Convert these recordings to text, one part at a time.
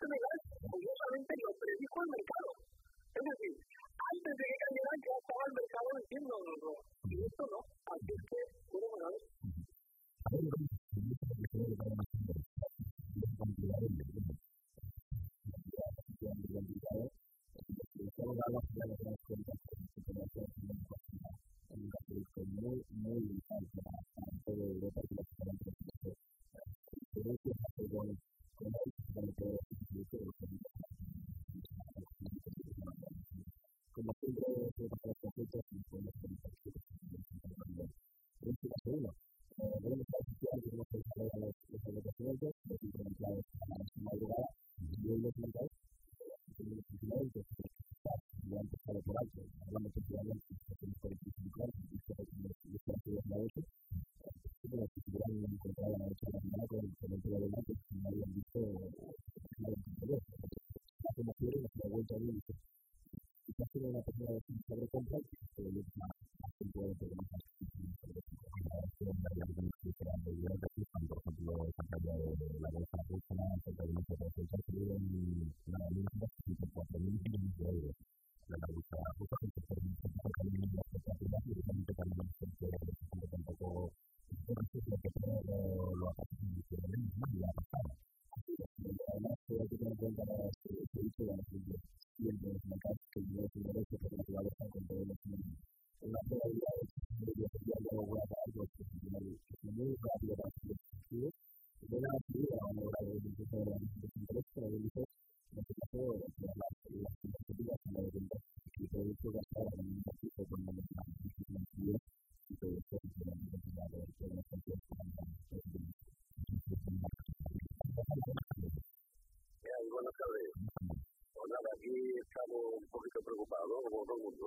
to me. de la sociedad sobre compras, que es más puntual de más por ejemplo, esta caída de la bolsa rusa, cerca de un 8% del PIB en la 反正我都不知。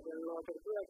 En la apertura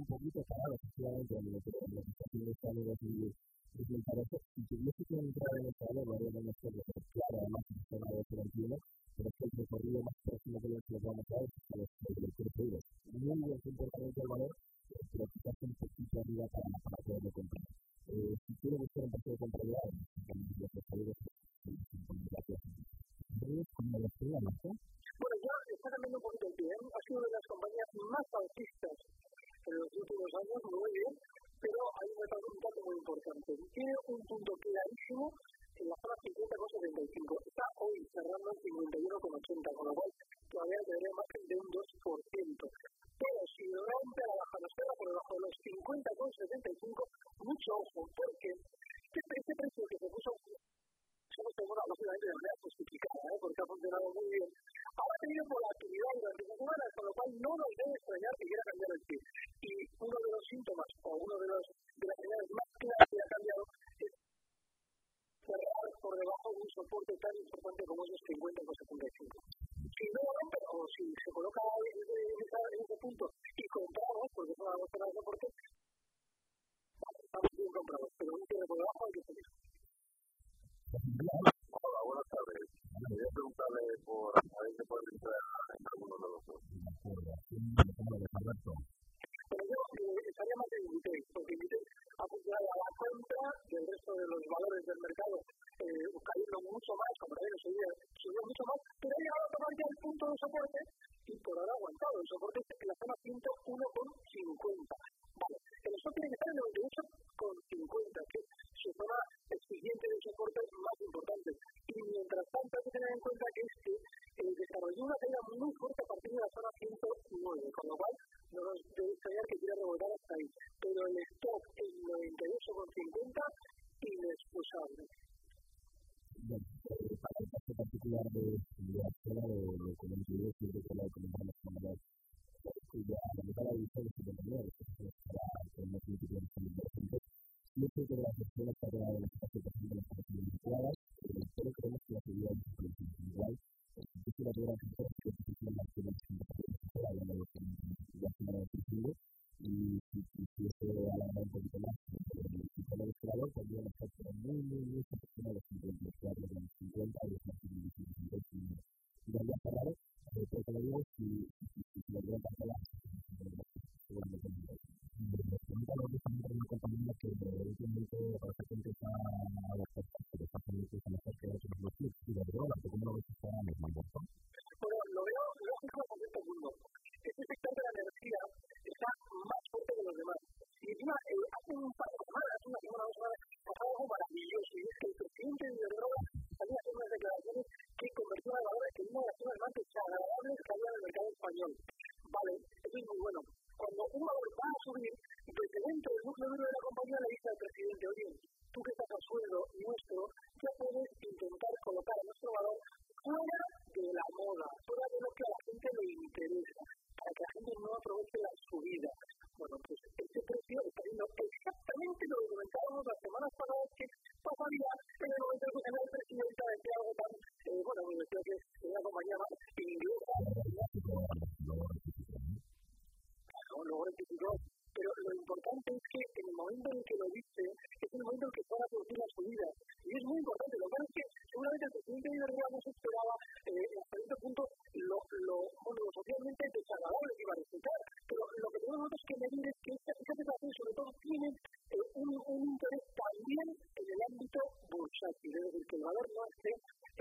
un poquito parado, efectivamente, en lo que está en los y me parece, si tuviese que entrar en el lo haría menos claro, además, en el tema de 21, como soporte y por ahora ha aguantado. El soporte es en la zona 101,50. Vale, el stop tiene que estar en 98,50, que es su zona exigente de soporte más importante. Y mientras tanto hay que tener en cuenta que este eh, desarrolló una caída muy fuerte a partir de la zona 109, con lo cual no nos debe extrañar que quiera rebotar hasta ahí. Pero el stop es 98,50 inexcusable. Para el caso particular de la zona de lo que me siempre que la comentamos con la ya la mitad de la división de 79, que es para el de los Muchas de las personas que hablan de las de las vinculadas, pero creemos que la seguridad es las personas que se tienen más que que hablando de la semana de principio y si a la hora de el muy, muy, muy de los 50, y y y y esté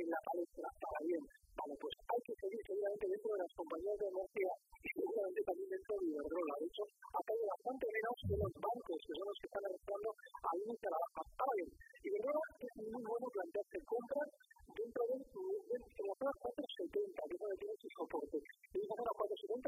en la palestra para bien. Vale, pues hay que seguir seguramente dentro de las compañías de energía y seguramente también dentro de Iberdrola. De hecho, ha caído bastante menos que los bancos, que son los que están arrastrando a índice a la baja. Ahora bien, Iberdrola es muy bueno plantearse compras dentro de, de, de la zona 470, que es donde tiene su soporte. Y zona 470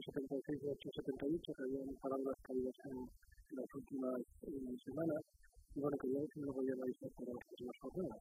8,76 y 8,78 que habían parado las caídas en, en las últimas eh, semanas. Y bueno, quería ver si me lo podía analizar para las próximas jornadas.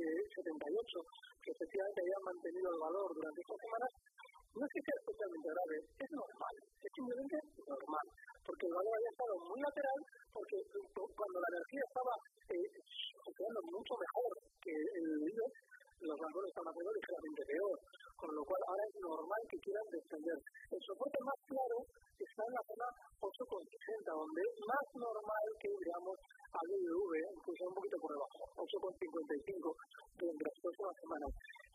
8,78 que efectivamente habían mantenido el valor durante estas semanas. No es que sea especialmente grave, es normal, es simplemente normal, porque el valor había estado muy lateral, porque cuando la energía estaba eh, mucho mejor que el IBEX, los valores están haciendo ligeramente peor, con lo cual ahora es normal que quieran descender. El soporte más claro está en la zona 8,60, donde es más normal que digamos a BBV, incluso un poquito por debajo, 8,55 durante las próximas semanas.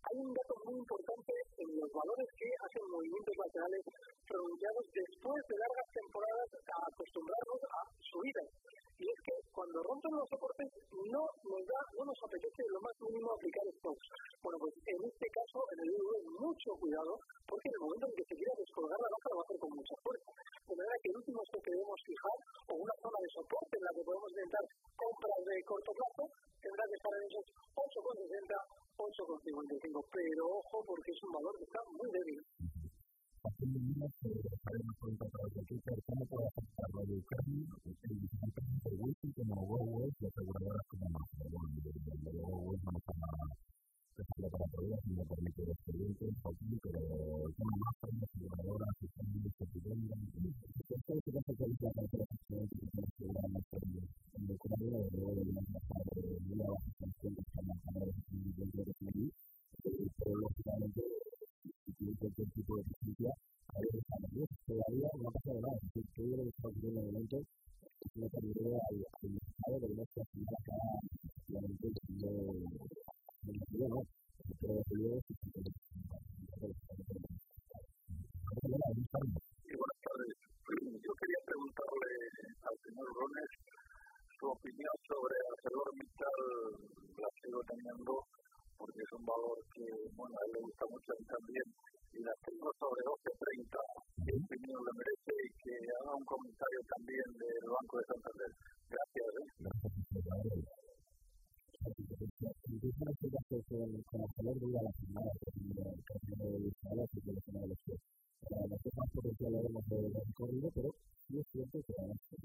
Hay un dato muy importante en los valores que hacen movimientos laterales pronunciados después de largas temporadas a acostumbrarnos a subidas y es que cuando rompen los soportes no nos da, no nos apetece lo más mínimo aplicar stocks. Bueno, pues en este caso, en el IBU, mucho cuidado, porque en el momento en que se quiera descolgar la baja, lo va a hacer con mucha fuerza. De manera que el último stock que debemos fijar, o una zona de soporte en la que podemos intentar compras de corto plazo, tendrá que estar en esos 8,60, 8,55. Pero ojo, porque es un valor que está muy débil con para puede afectar la Ucrania, y aseguradoras como más. Bueno, de para para una una todavía no ha pasado nada. Es todo lo que está ocurriendo en el momento es una pérdida al mercado de nuestra ciudad acá, obviamente, siendo negativa, opinión le merece y que haga un comentario también del Banco de Santander. Gracias. Lo pero es cierto que de se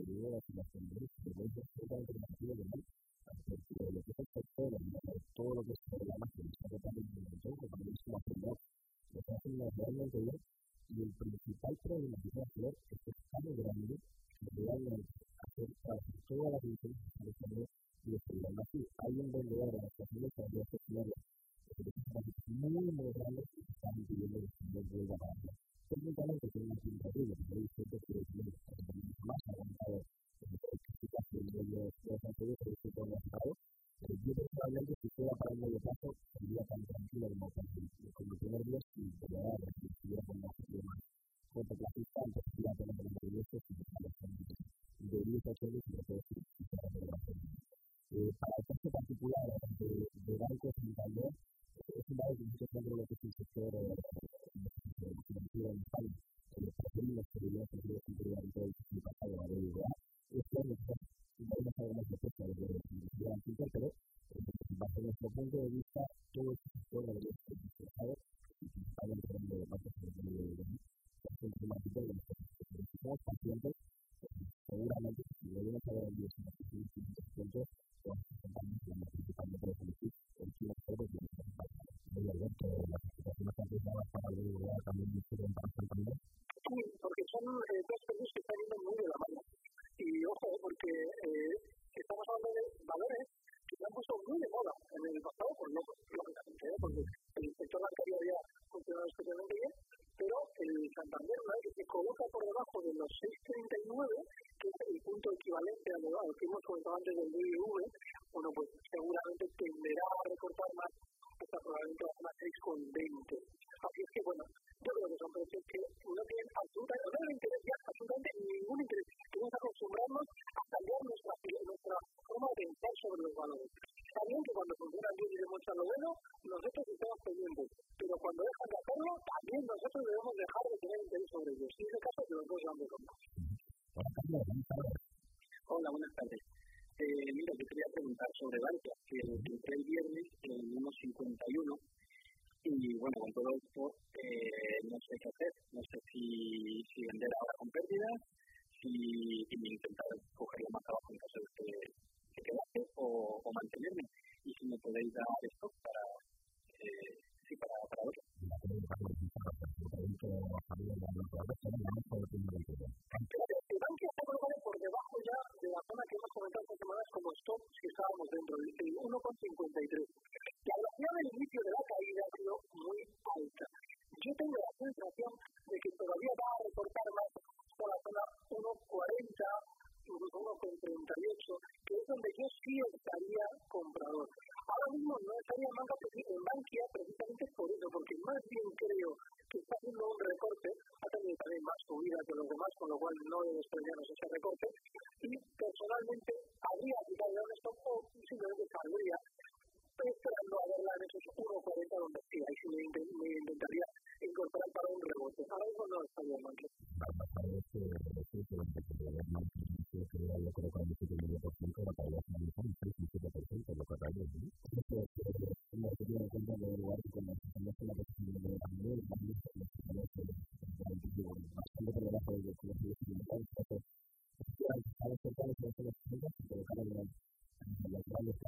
lo que el sector, lo lo y el principal problema que va a hacer es que es tan grande que realmente hacer todas las diferencias que se y es que además hay un vendedor de las estaciones que habría que muy, muy grandes que están pidiendo el de la banda. Técnicamente tiene una significativa, pero hay gente que más avanzado en la explicación de los anteriores que se pueden hacer. Yo si para el medio sería tan tranquilo como de 10 a 8 años y de todo Para el caso particular de, de es un banco que de lo que es el sector financiero en en seguridad que se debe en todo el pasado a la BBVA. Este año vamos a ver más respuesta de la pero bajo nuestro punto de vista, equivalente a lo que hemos comentado antes del BBV, bueno, pues seguramente tenderá a recortar más hasta probablemente la zona 6,20. Así es que, bueno, yo creo que son precios que no tienen absolutamente, no tener ya absolutamente ningún interés. Tenemos que acostumbrarnos a cambiar nuestra, nuestra forma de pensar sobre los valores. Está bien que cuando funcionan bien y demuestran lo bueno, nosotros estamos pendientes, pero cuando dejan de hacerlo, también nosotros debemos dejar de tener interés sobre ellos. Y en este caso, que los dos van de Hola, buenas tardes. Eh, mira, yo quería preguntar sobre Bankia, que entré el viernes en 1.51 y bueno, con todo esto eh, no sé qué hacer. No sé si, si vender ahora con pérdidas, si, si intentar cogerlo más abajo en caso de que, que quedase o, o mantenerme. Y si me podéis dar esto para, eh, sí, para, para otro. Bankia está por debajo ya de la zona que hemos comentado esta semana como stop si estábamos dentro del 1,53.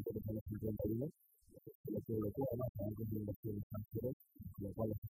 De los 51, lo que lo que además a bancos de con lo cual las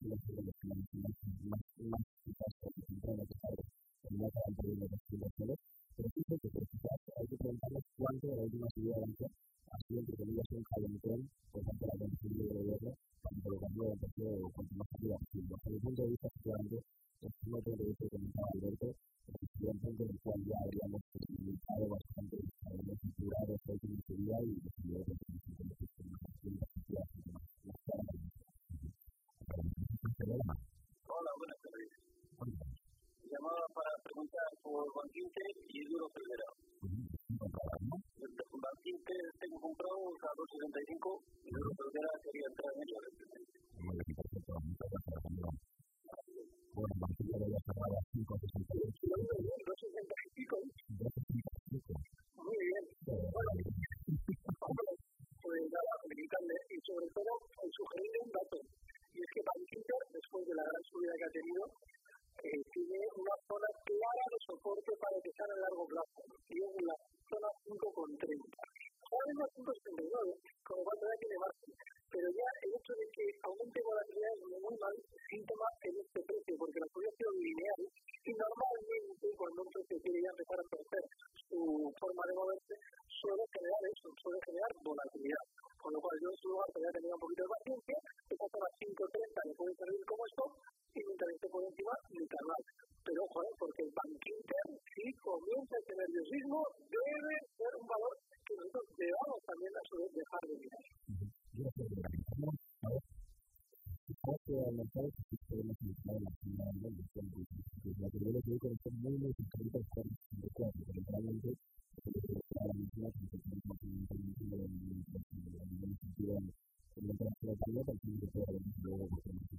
bir de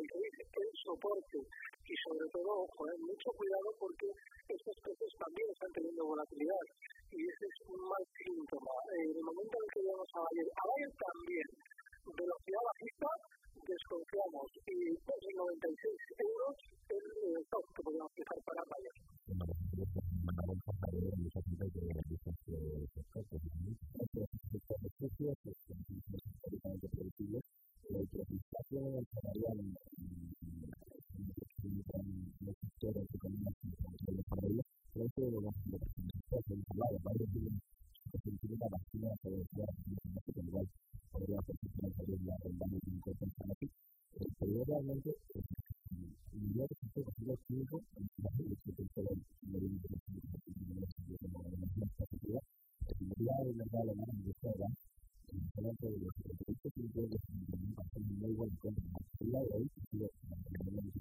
y el soporte. Y sobre todo, ojo, eh, mucho cuidado porque estos precios también están teniendo volatilidad. Y ese es un mal síntoma. Eh, en el momento en que llegamos a Bayer, a Bayer también, velocidad bajista, desconfiamos. Y 2,96 euros es el top que podemos fijar para Bayer. realmente ya que se el tiempo, la gente se puede hacer la vida de la gente, la de la la de la de que de hoy, la, la de de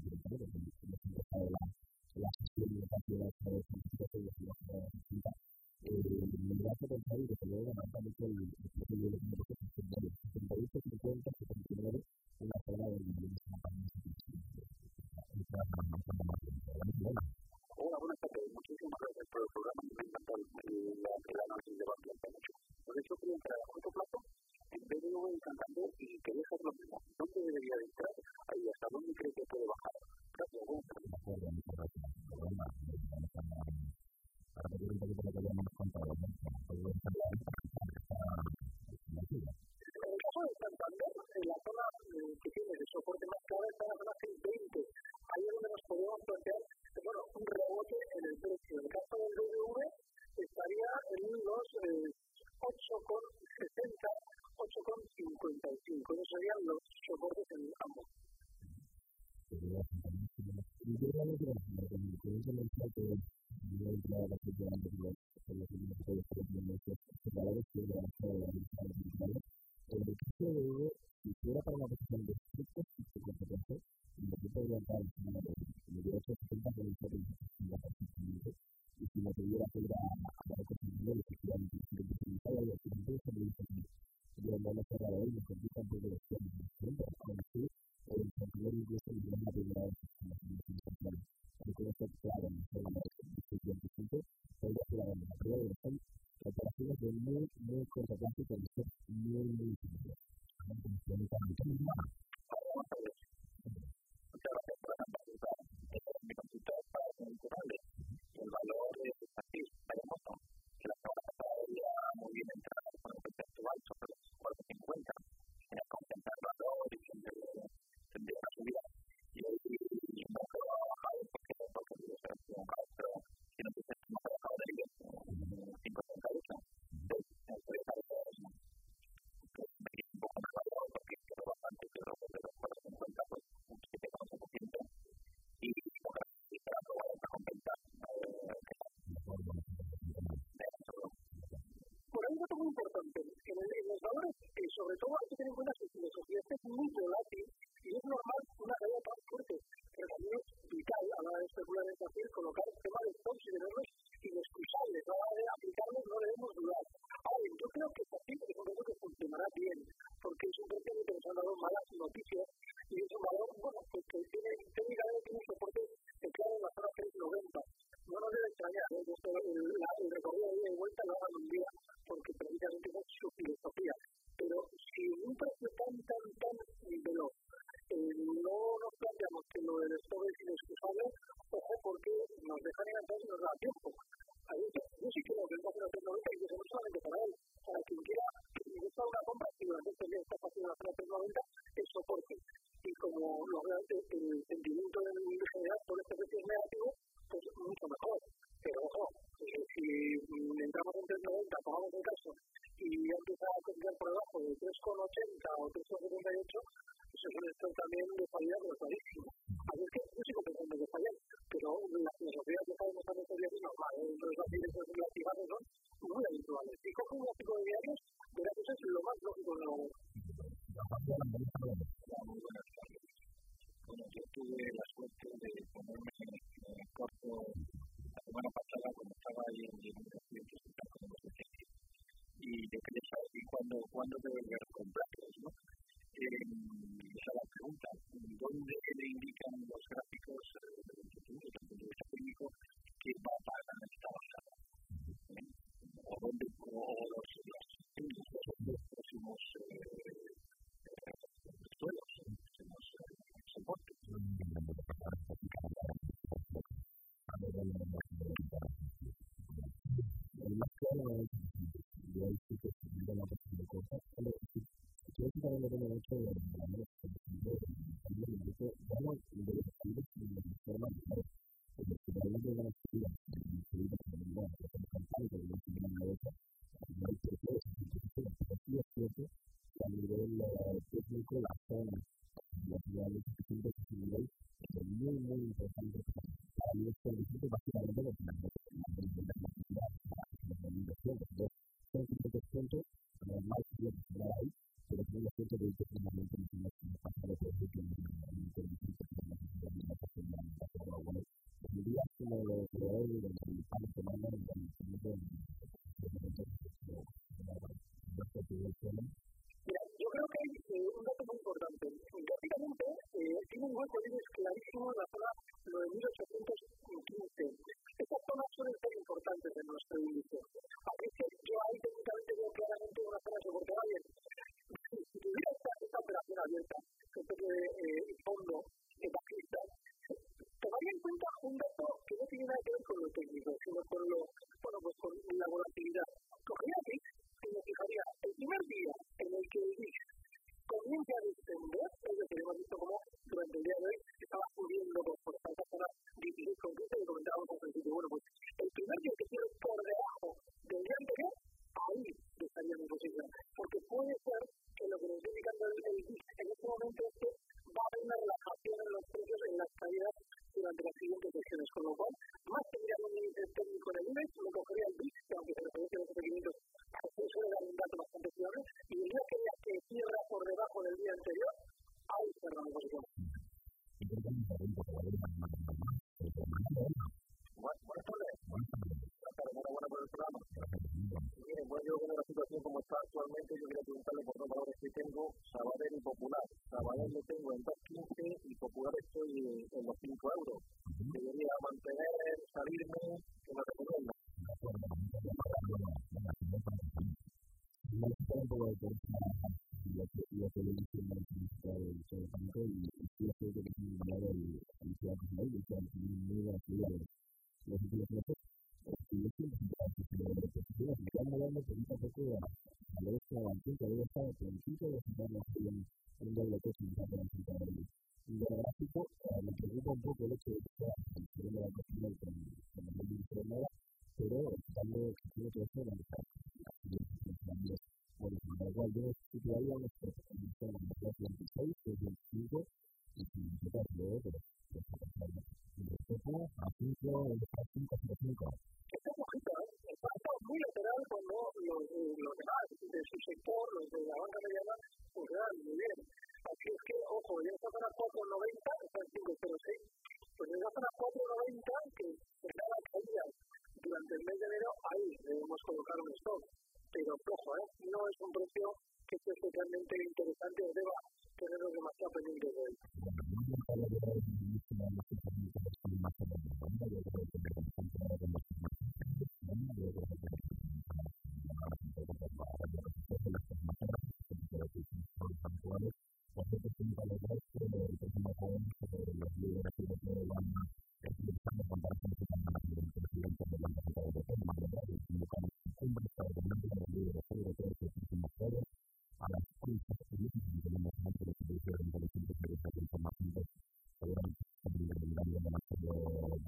la que la kingdom integrity y sobre todo hay que tener en cuenta que es muy volátil y es normal cuándo se debería comprar, ¿no? Eh, esa es la pregunta. ¿Dónde la de yo creo que hay eh, un dato muy importante. Gráficamente, eh, tiene un hueco libre clarísimo en la zona 9815. Estas zonas suelen ser importantes en nuestro índice. Así que yo ahí técnicamente veo claramente una zona que soportará bien. Si tuviera esta, esta operación abierta, que este fondo vaya en cuenta un dato que no tiene nada que ver con lo técnico, sino con, lo, bueno, pues con la volatilidad. Cogería VIX y me fijaría el primer día en el que el VIX comienza a descender, es lo que hemos visto como durante el día de hoy anterior, ahí cerramos el against evil